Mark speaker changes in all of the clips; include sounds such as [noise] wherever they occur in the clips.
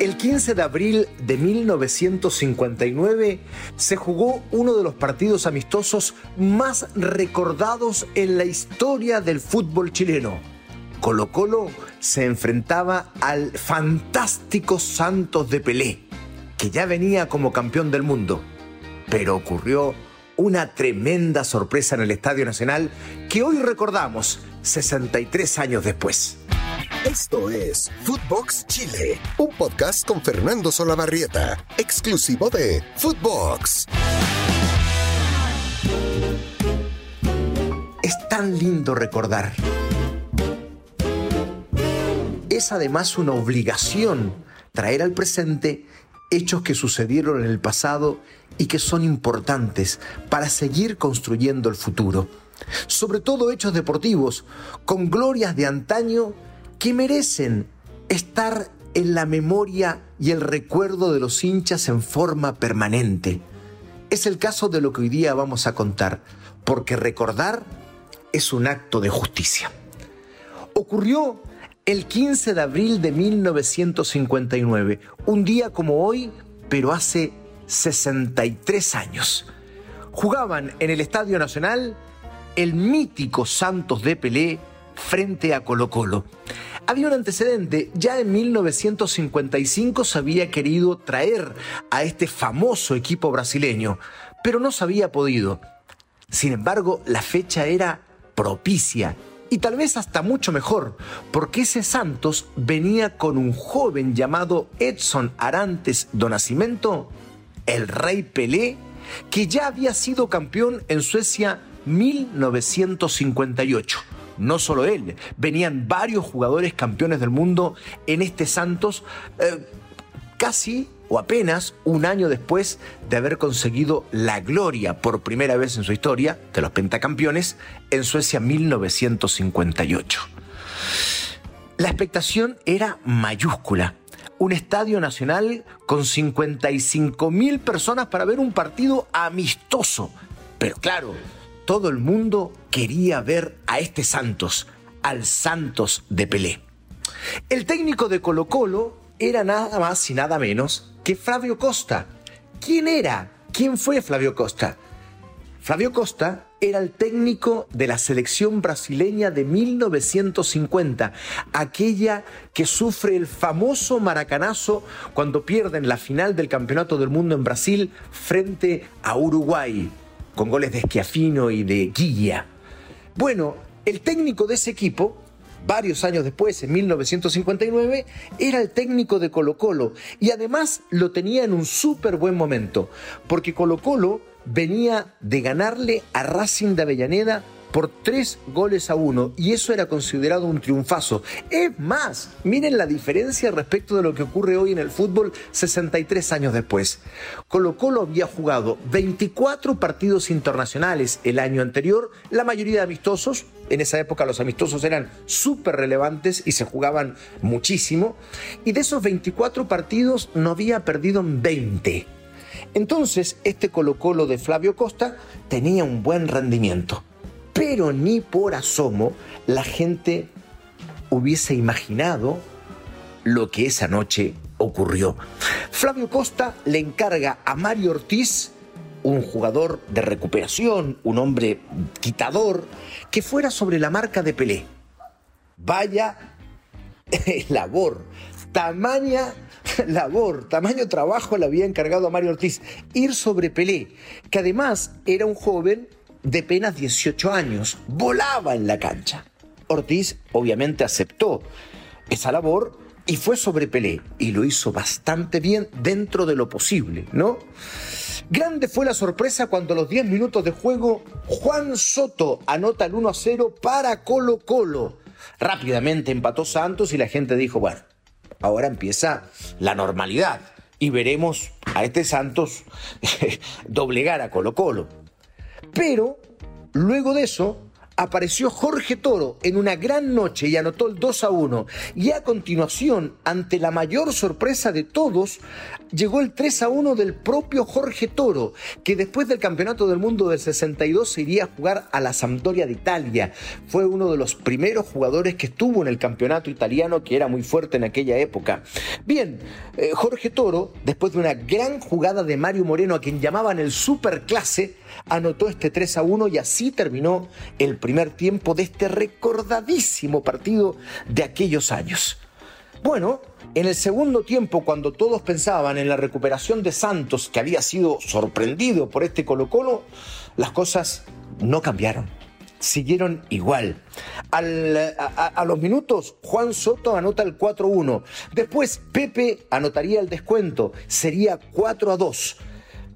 Speaker 1: El 15 de abril de 1959 se jugó uno de los partidos amistosos más recordados en la historia del fútbol chileno. Colo Colo se enfrentaba al fantástico Santos de Pelé, que ya venía como campeón del mundo. Pero ocurrió una tremenda sorpresa en el Estadio Nacional que hoy recordamos 63 años después.
Speaker 2: Esto es Footbox Chile, un podcast con Fernando Solabarrieta, exclusivo de Footbox.
Speaker 1: Es tan lindo recordar. Es además una obligación traer al presente hechos que sucedieron en el pasado y que son importantes para seguir construyendo el futuro. Sobre todo hechos deportivos, con glorias de antaño que merecen estar en la memoria y el recuerdo de los hinchas en forma permanente. Es el caso de lo que hoy día vamos a contar, porque recordar es un acto de justicia. Ocurrió el 15 de abril de 1959, un día como hoy, pero hace 63 años. Jugaban en el Estadio Nacional el mítico Santos de Pelé frente a Colo Colo. Había un antecedente, ya en 1955 se había querido traer a este famoso equipo brasileño, pero no se había podido. Sin embargo, la fecha era propicia y tal vez hasta mucho mejor, porque ese Santos venía con un joven llamado Edson Arantes do Nascimento, el rey Pelé, que ya había sido campeón en Suecia 1958. No solo él, venían varios jugadores campeones del mundo en este Santos, eh, casi o apenas un año después de haber conseguido la gloria por primera vez en su historia de los pentacampeones en Suecia 1958. La expectación era mayúscula. Un estadio nacional con 55 mil personas para ver un partido amistoso. Pero claro, todo el mundo quería ver a este Santos, al Santos de Pelé. El técnico de Colo Colo era nada más y nada menos que Flavio Costa. ¿Quién era? ¿Quién fue Flavio Costa? Flavio Costa era el técnico de la selección brasileña de 1950, aquella que sufre el famoso maracanazo cuando pierden la final del Campeonato del Mundo en Brasil frente a Uruguay con goles de Schiafino y de Guilla. Bueno, el técnico de ese equipo, varios años después, en 1959, era el técnico de Colo Colo y además lo tenía en un súper buen momento, porque Colo Colo venía de ganarle a Racing de Avellaneda por tres goles a uno y eso era considerado un triunfazo. Es más, miren la diferencia respecto de lo que ocurre hoy en el fútbol 63 años después. Colo Colo había jugado 24 partidos internacionales el año anterior, la mayoría de amistosos. En esa época los amistosos eran súper relevantes y se jugaban muchísimo. Y de esos 24 partidos no había perdido en 20. Entonces, este Colo Colo de Flavio Costa tenía un buen rendimiento pero ni por asomo la gente hubiese imaginado lo que esa noche ocurrió. Flavio Costa le encarga a Mario Ortiz, un jugador de recuperación, un hombre quitador, que fuera sobre la marca de Pelé. Vaya [laughs] labor, tamaña [laughs] labor, tamaño trabajo le había encargado a Mario Ortiz, ir sobre Pelé, que además era un joven de apenas 18 años, volaba en la cancha. Ortiz obviamente aceptó esa labor y fue sobre Pelé y lo hizo bastante bien dentro de lo posible, ¿no? Grande fue la sorpresa cuando a los 10 minutos de juego Juan Soto anota el 1 a 0 para Colo Colo. Rápidamente empató Santos y la gente dijo, bueno, ahora empieza la normalidad y veremos a este Santos [laughs] doblegar a Colo Colo. Pero luego de eso apareció Jorge Toro en una gran noche y anotó el 2 a 1. Y a continuación, ante la mayor sorpresa de todos, llegó el 3 a 1 del propio Jorge Toro, que después del Campeonato del Mundo del 62 se iría a jugar a la Sampdoria de Italia. Fue uno de los primeros jugadores que estuvo en el campeonato italiano, que era muy fuerte en aquella época. Bien, eh, Jorge Toro, después de una gran jugada de Mario Moreno, a quien llamaban el superclase, anotó este 3 a 1 y así terminó el primer tiempo de este recordadísimo partido de aquellos años. Bueno, en el segundo tiempo, cuando todos pensaban en la recuperación de Santos, que había sido sorprendido por este Colo Colo, las cosas no cambiaron. Siguieron igual. a, a, los minutos, Juan Soto anota el 4-1. Después, Pepe anotaría el descuento. Sería 4 a 2.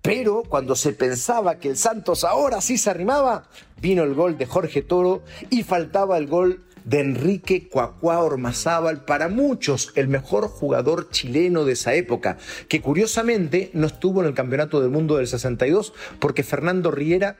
Speaker 1: Pero cuando se pensaba que el Santos ahora sí se arrimaba, vino el gol de Jorge Toro y faltaba el gol de Enrique Cuacuá Ormazábal, para muchos el mejor jugador chileno de esa época, que curiosamente no estuvo en el Campeonato del Mundo del 62 porque Fernando Riera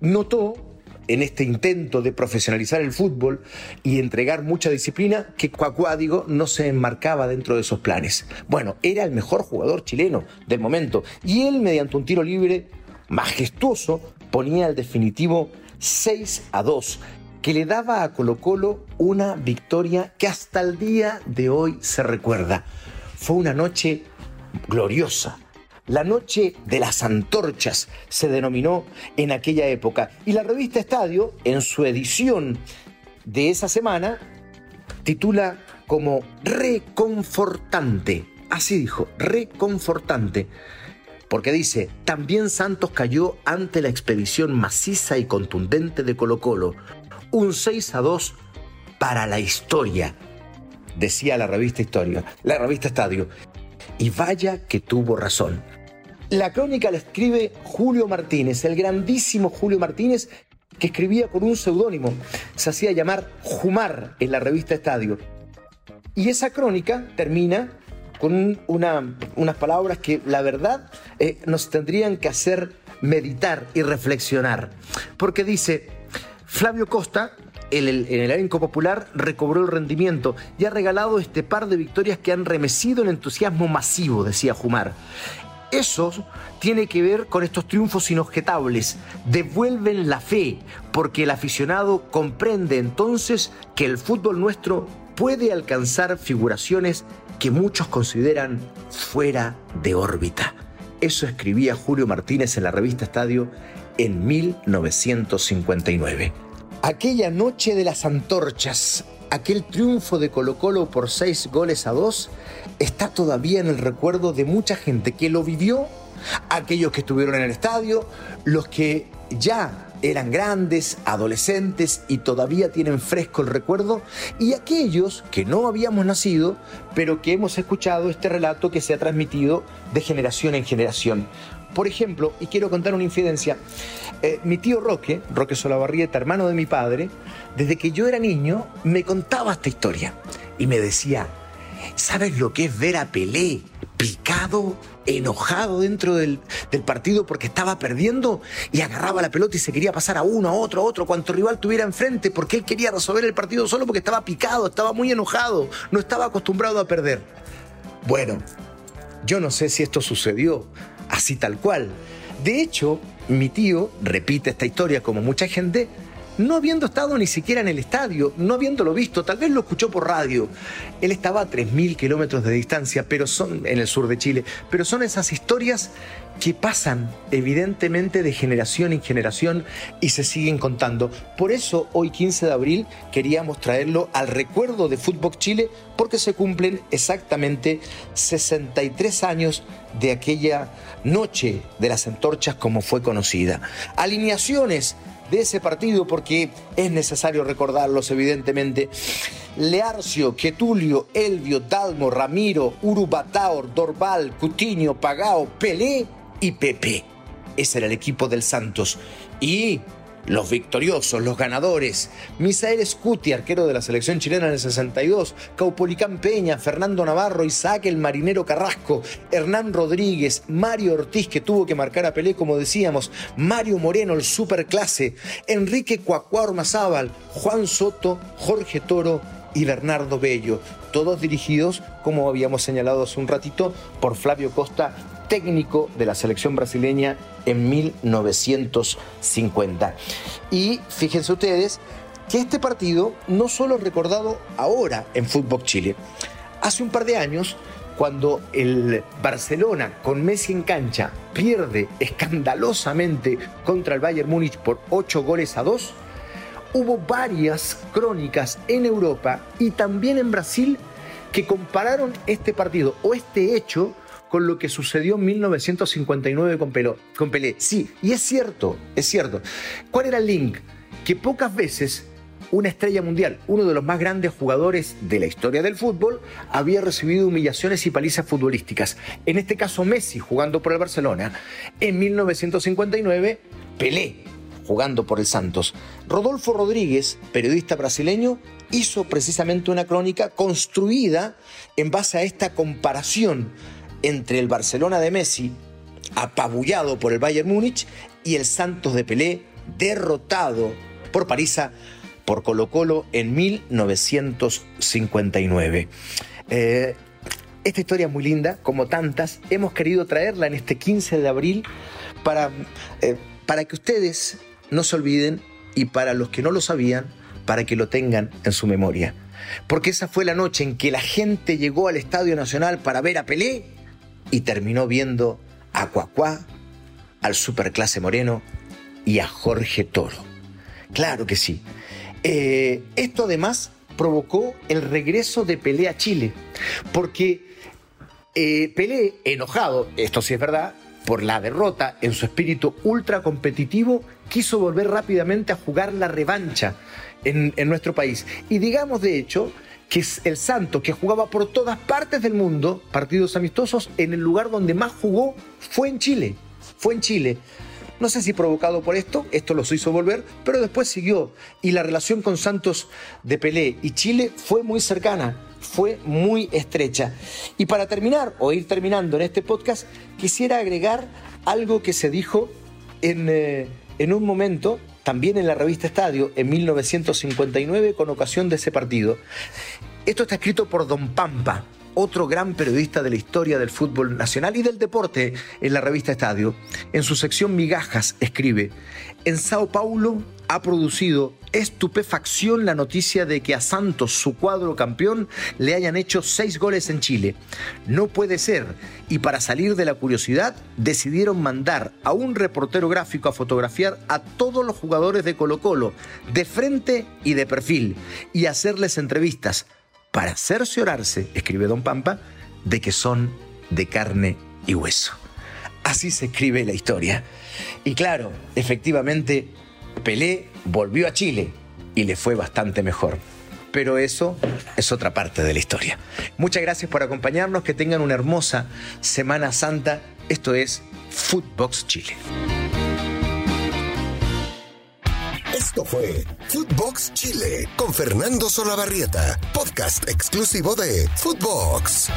Speaker 1: notó en este intento de profesionalizar el fútbol y entregar mucha disciplina que Cuacuá, digo, no se enmarcaba dentro de esos planes. Bueno, era el mejor jugador chileno del momento y él mediante un tiro libre majestuoso ponía el definitivo 6 a 2 que le daba a Colo Colo una victoria que hasta el día de hoy se recuerda. Fue una noche gloriosa. La noche de las antorchas se denominó en aquella época. Y la revista Estadio, en su edición de esa semana, titula como reconfortante. Así dijo, reconfortante. Porque dice, también Santos cayó ante la expedición maciza y contundente de Colo Colo, un 6 a 2 para la historia, decía la revista Historia, la revista Estadio. Y vaya que tuvo razón. La crónica la escribe Julio Martínez, el grandísimo Julio Martínez, que escribía con un seudónimo. Se hacía llamar Jumar en la revista Estadio. Y esa crónica termina con unas palabras que la verdad eh, nos tendrían que hacer meditar y reflexionar. Porque dice, Flavio Costa, en el, en el elenco popular, recobró el rendimiento y ha regalado este par de victorias que han remecido el entusiasmo masivo, decía Jumar. Eso tiene que ver con estos triunfos inobjetables. Devuelven la fe, porque el aficionado comprende entonces que el fútbol nuestro puede alcanzar figuraciones que muchos consideran fuera de órbita. Eso escribía Julio Martínez en la revista Estadio en 1959. Aquella noche de las antorchas, aquel triunfo de Colo Colo por seis goles a dos, está todavía en el recuerdo de mucha gente que lo vivió, aquellos que estuvieron en el estadio, los que ya eran grandes, adolescentes y todavía tienen fresco el recuerdo, y aquellos que no habíamos nacido, pero que hemos escuchado este relato que se ha transmitido de generación en generación. Por ejemplo, y quiero contar una infidencia, eh, mi tío Roque, Roque Solabarrieta, hermano de mi padre, desde que yo era niño, me contaba esta historia y me decía, ¿sabes lo que es ver a Pelé picado, enojado dentro del, del, partido porque estaba perdiendo y agarraba la pelota y se quería pasar a uno, a otro, a otro, cuanto rival tuviera enfrente porque él quería resolver el partido solo porque estaba picado, estaba muy enojado, no estaba acostumbrado a perder? Bueno, yo no sé si esto sucedió así tal cual. De hecho, mi tío repite esta historia como mucha gente, no habiendo estado ni siquiera en el estadio, no habiéndolo visto, tal vez lo escuchó por radio. Él estaba a 3.000 kilómetros de distancia, pero son en el sur de Chile, pero son esas historias que pasan evidentemente de generación en generación y se siguen contando. Por eso hoy 15 de abril queríamos traerlo al recuerdo de Fútbol Chile porque se cumplen exactamente 63 años de aquella noche de las antorchas como fue conocida. Alineaciones de ese partido porque es necesario recordarlos evidentemente. Learcio, Quetulio, Elvio, Dalmo, Ramiro, Urubataor, Dorval, Cutiño, Pagao, Pelé y Pepe. Ese era el equipo del Santos. Y los victoriosos, los ganadores, Misael Scuti, arquero de la selección chilena en el 62, Caupolicán Peña, Fernando Navarro, Isaac el Marinero Carrasco, Hernán Rodríguez, Mario Ortiz, que tuvo que marcar a Pelé, como decíamos, Mario Moreno, el superclase, Enrique Cuacuá Ormazábal, Juan Soto, Jorge Toro y Bernardo Bello, todos dirigidos, como habíamos señalado hace un ratito, por Flavio Costa, técnico de la selección brasileña en 1950. Y fíjense ustedes que este partido no solo es recordado ahora en Fútbol Chile. Hace un par de años, cuando el Barcelona con Messi en cancha pierde escandalosamente contra el Bayern Múnich por 8 goles a 2, hubo varias crónicas en Europa y también en Brasil que compararon este partido o este hecho con lo que sucedió en 1959 con, Pelé. Sí, y es cierto, es cierto. ¿Cuál era el link? Que pocas veces una estrella mundial, uno de los más grandes jugadores de la historia del fútbol, había recibido humillaciones y palizas futbolísticas. En este caso Messi jugando por el Barcelona. En 1959, Pelé jugando por el Santos. Rodolfo Rodríguez, periodista brasileño, hizo precisamente una crónica construida en base a esta comparación entre el Barcelona de Messi, apabullado por el Bayern Múnich, y el Santos de Pelé, derrotado por Parisa por Colo Colo en 1959. Eh, esta historia es muy linda, como tantas. Hemos querido traerla en este 15 de abril para, eh, para que ustedes no se olviden y para los que no lo sabían, para que lo tengan en su memoria. Porque esa fue la noche en que la gente llegó al Estadio Nacional para ver a Pelé y terminó viendo a Cuacuá, al Superclase Moreno y a Jorge Toro. Claro que sí. Eh, esto además provocó el regreso de Pelé a Chile, porque eh, Pelé, enojado, esto sí es verdad, por la derrota en su espíritu ultra competitivo, quiso volver rápidamente a jugar la revancha en, nuestro país. Y digamos de hecho que es el Santo, que jugaba por todas partes del mundo, partidos amistosos, en el lugar donde más jugó fue en Chile. Fue en Chile. No sé si provocado por esto, esto los hizo volver, pero después siguió. Y la relación con Santos de Pelé y Chile fue muy cercana, fue muy estrecha. Y para terminar, o ir terminando en este podcast, quisiera agregar algo que se dijo en, eh, en un momento también en la revista Estadio en 1959 con ocasión de ese partido. Esto está escrito por Don Pampa, otro gran periodista de la historia del fútbol nacional y del deporte en la revista Estadio. En su sección Migajas escribe, en Sao Paulo ha producido estupefacción la noticia de que a Santos, su cuadro campeón, le hayan hecho seis goles en Chile. No puede ser, y para salir de la curiosidad, decidieron mandar a un reportero gráfico a fotografiar a todos los jugadores de Colo Colo, de frente y de perfil, y hacerles entrevistas para cerciorarse, escribe Don Pampa, de que son de carne y hueso. Así se escribe la historia. Y claro, efectivamente, Pelé volvió a Chile y le fue bastante mejor. Pero eso es otra parte de la historia. Muchas gracias por acompañarnos, que tengan una hermosa Semana Santa. Esto es Footbox Chile.
Speaker 2: Esto fue Footbox Chile con Fernando Solabarrieta, podcast exclusivo de Footbox.